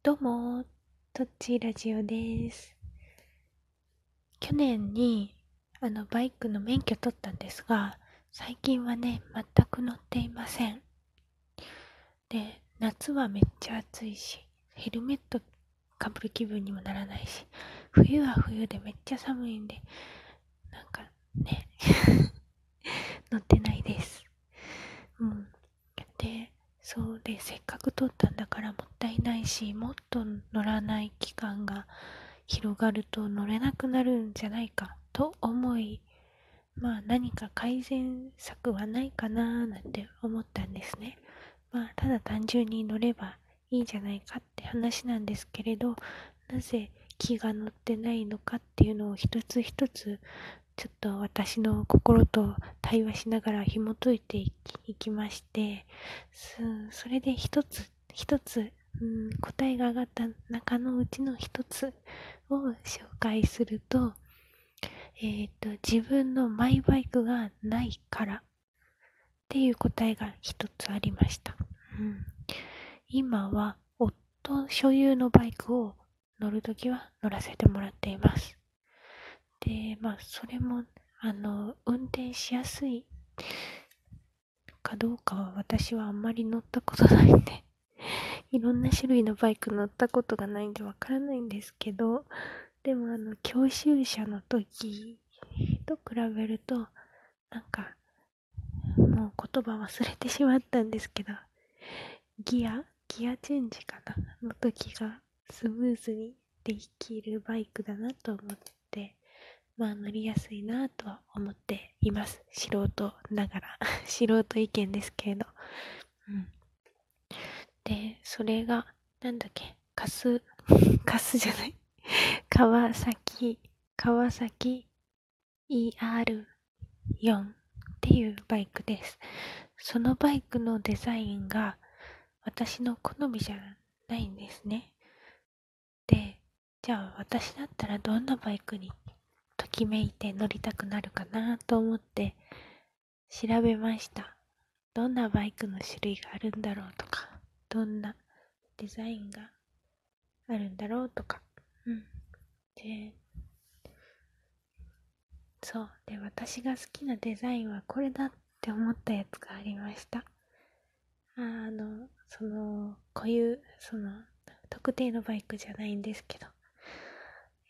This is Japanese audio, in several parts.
どうも、とっちラジオです。去年に、あの、バイクの免許取ったんですが、最近はね、全く乗っていません。で、夏はめっちゃ暑いし、ヘルメットかぶる気分にもならないし、冬は冬でめっちゃ寒いんで、なんかね、乗ってないです。そうで、せっかく取ったんだからもったいないし、もっと乗らない期間が広がると乗れなくなるんじゃないかと思い、まあ何か改善策はないかななんて思ったんですね。まあただ単純に乗ればいいじゃないかって話なんですけれど、なぜ気が乗ってないのかっていうのを一つ一つちょっと私の心と対話しながら紐解いていきまして、それで一つ一つ、うん、答えが上がった中のうちの一つを紹介すると、えっ、と、自分のマイバイクがないからっていう答えが一つありました。うん、今は夫所有のバイクを乗るときは乗らせてもらっています。で、まあ、それも、あの、運転しやすいかどうかは私はあんまり乗ったことないんで、いろんな種類のバイク乗ったことがないんでわからないんですけど、でもあの、教習車の時と比べると、なんか、もう言葉忘れてしまったんですけど、ギアギアチェンジかなの時がスムーズにできるバイクだなと思って、まあ乗りやすいなとは思っています。素人ながら。素人意見ですけれど。うん。で、それが、なんだっけ、カス、カスじゃない？川崎、川崎 ER4 っていうバイクです。そのバイクのデザインが私の好みじゃないんですね。で、じゃあ私だったらどんなバイクにきめいて乗りたくなるかなと思って調べました。どんなバイクの種類があるんだろうとか、どんなデザインがあるんだろうとか。うん。で、そう。で、私が好きなデザインはこれだって思ったやつがありました。あの、その、こういう、その、特定のバイクじゃないんですけど、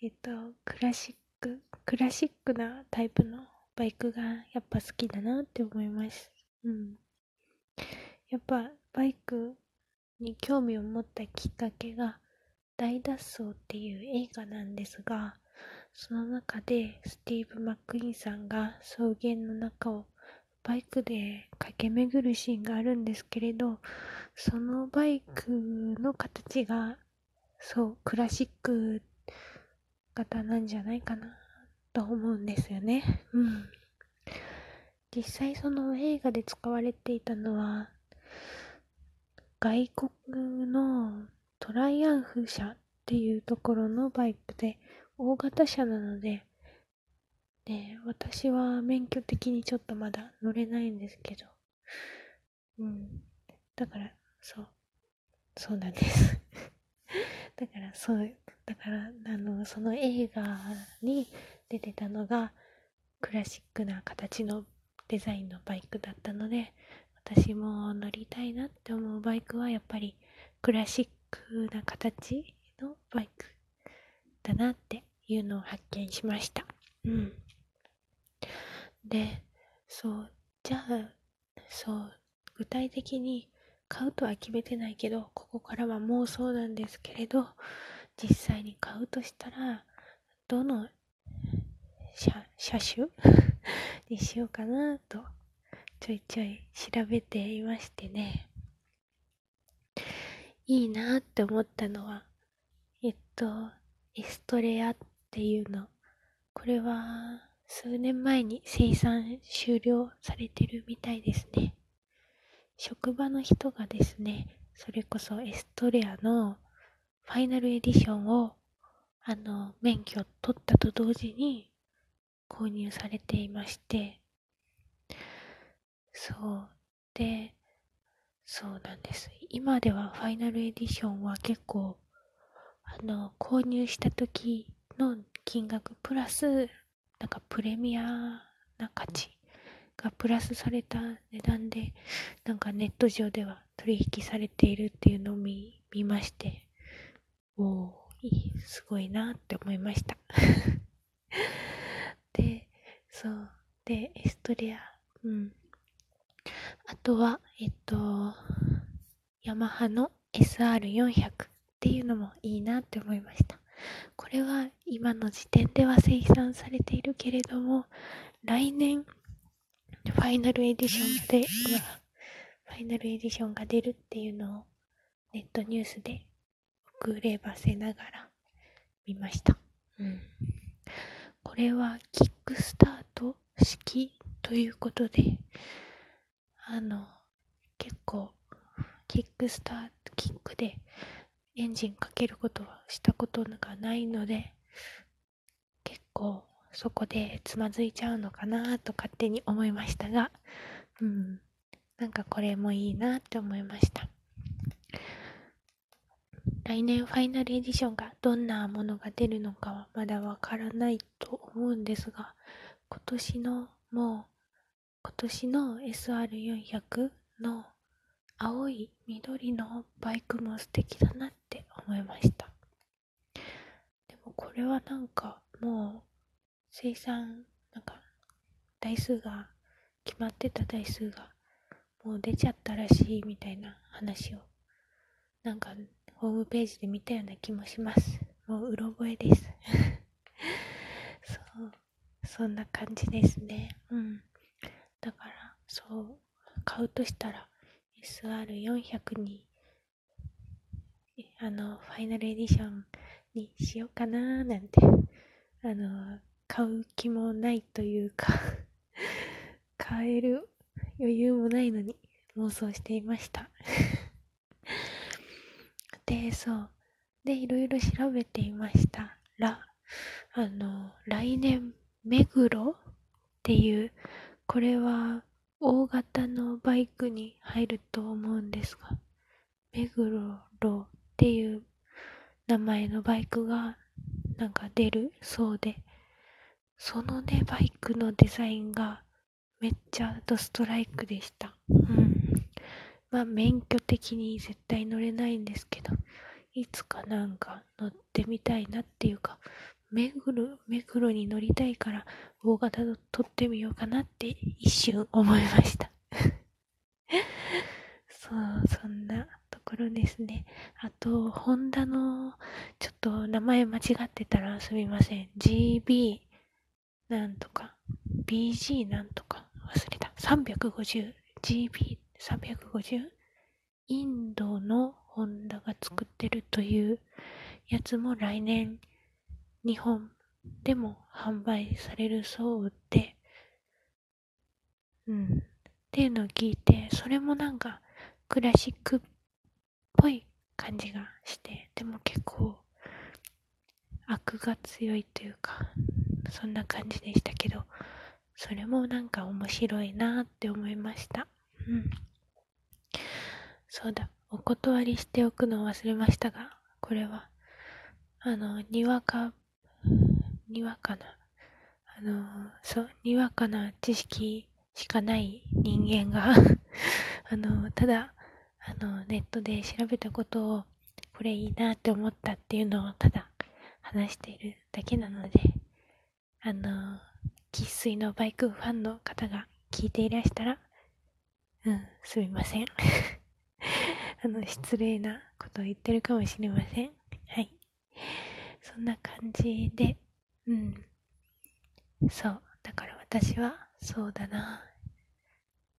えっと、クラシック、クラシックなタイプのバイクがやっぱ好きだなって思います。うん。やっぱバイクに興味を持ったきっかけが大脱走っていう映画なんですが、その中でスティーブ・マックイーンさんが草原の中をバイクで駆け巡るシーンがあるんですけれど、そのバイクの形が、そう、クラシック型なんじゃないかなと思うんですよね。うん。実際その映画で使われていたのは、外国のトライアンフ社っていうところのバイクで、大型車なので、で、私は免許的にちょっとまだ乗れないんですけど、うん。だから、そう。そうなんです。だから、そう、だから、あの、その映画に出てたのが、クラシックな形のデザインのバイクだったので、私も乗りたいなって思うバイクは、やっぱり、クラシックな形のバイクだなっていうのを発見しました。うん。で、そう、じゃあ、そう、具体的に買うとは決めてないけど、ここからは妄想なんですけれど、実際に買うとしたら、どの車種？にしようかなと、ちょいちょい調べていましてね。いいなって思ったのは、えっと、エストレアっていうの。これは、数年前に生産終了されてるみたいですね。職場の人がですね、それこそエストレアのファイナルエディションを、あの、免許取ったと同時に購入されていまして、そう。で、そうなんです。今ではファイナルエディションは結構あの、購入した時の金額プラス、なんかプレミアな価値がプラスされた値段で、なんかネット上では取引されているっていうのを見、見まして、おおすごいなって思いました で、そう。で、エストレア、うん。あとは、えっと、ヤマハの SR400 っていうのもいいなって思いました。これは今の時点では生産されているけれども、来年、ファイナルエディションで、ファイナルエディションが出るっていうのをネットニュースで遅ればせながら見ました。うん。これはキックスタート式ということで、あの、結構、キックスタート、キックでエンジンかけることはしたことがないので、結構そこでつまずいちゃうのかなと勝手に思いましたが、うん、なんかこれもいいなって思いました。来年ファイナルエディションがどんなものが出るのかはまだわからないと思うんですが、今年のもう、今年の SR400 の青い緑のバイクも素敵だなって思いました。でもこれはなんかもう生産、なんか台数が決まってた台数がもう出ちゃったらしいみたいな話をなんかホームページで見たような気もします。もううろ覚えです。そう、そんな感じですね。うん。だから、そう、買うとしたら SR400 に、あの、ファイナルエディションにしようかなーなんて、あの、買う気もないというか 買える余裕もないのに妄想していましたで、そう。で、いろいろ調べていましたら、あの、来年、目黒っていう、これは大型のバイクに入ると思うんですが、目黒ロっていう名前のバイクがなんか出るそうで、そのね、バイクのデザインがめっちゃドストライクでした。うん。まあ免許的に絶対乗れないんですけど、いつかなんか乗ってみたいなっていうか、目黒、目黒に乗りたいから大型を取ってみようかなって一瞬思いました そう、そんなところですね。あと、ホンダの、ちょっと名前間違ってたらすみません。GB なんとか、BG なんとか忘れた。350、GB 350インドのホンダが作ってるというやつも来年日本でも販売されるそうで、うん。っていうのを聞いて、それもなんかクラシックっぽい感じがして、でも結構悪が強いというか、そんな感じでしたけど、それもなんか面白いなって思いました。うん。そうだ、お断りしておくのを忘れましたが、これは、あの、にわか、にわかな、あの、そう、にわかな知識しかない人間が あの、ただ、あの、ネットで調べたことを、これいいなって思ったっていうのをただ話しているだけなので、あの、生粋のバイクファンの方が聞いていらしたら、うん、すみません。あの、失礼なことを言ってるかもしれません。はい。そんな感じで、うん。そう。だから私は、そうだな。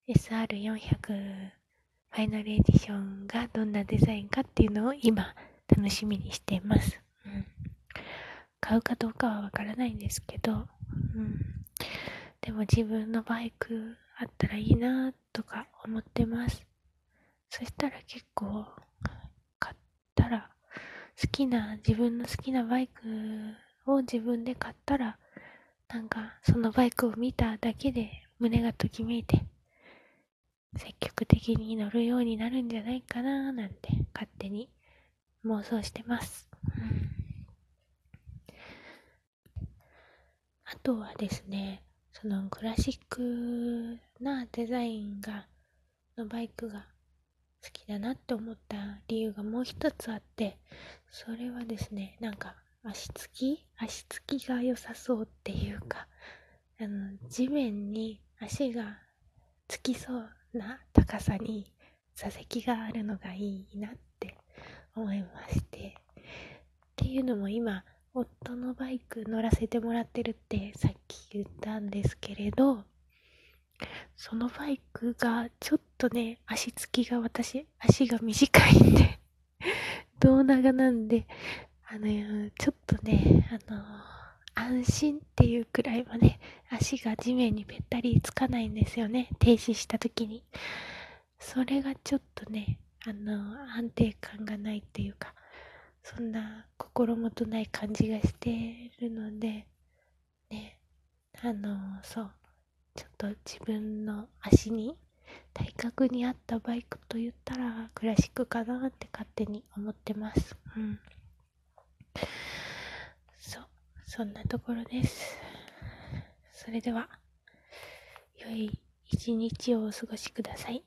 SR400 ファイナルエディションがどんなデザインかっていうのを今、楽しみにしています。うん。買うかどうかはわからないんですけど、うん。でも自分のバイクあったらいいなとか思ってます。そしたら結構買ったら好きな自分の好きなバイクを自分で買ったらなんかそのバイクを見ただけで胸がときめいて積極的に乗るようになるんじゃないかななんて勝手に妄想してます。あとはですね、そのクラシックなデザインが、のバイクが好きだなって思った理由がもう一つあって、それはですね、なんか足つき足つきが良さそうっていうか、あの、地面に足がつきそうな高さに座席があるのがいいなって思いまして。っていうのも今、夫のバイク乗らせてもらってるってさっき言ったんですけれど、そのバイクがちょっとね、足つきが私、足が短いんで 胴長なんで、あの、ちょっとね、あの、安心っていうくらいはね、足が地面にべったりつかないんですよね、停止した時に。それがちょっとね、あの、安定感がないっていうか、そんな心もとない感じがしてるので、ね、あの、そう、ちょっと自分の足に、体格に合ったバイクと言ったらクラシックかなって勝手に思ってます。うん。そう、そんなところです。それでは、良い一日をお過ごしください。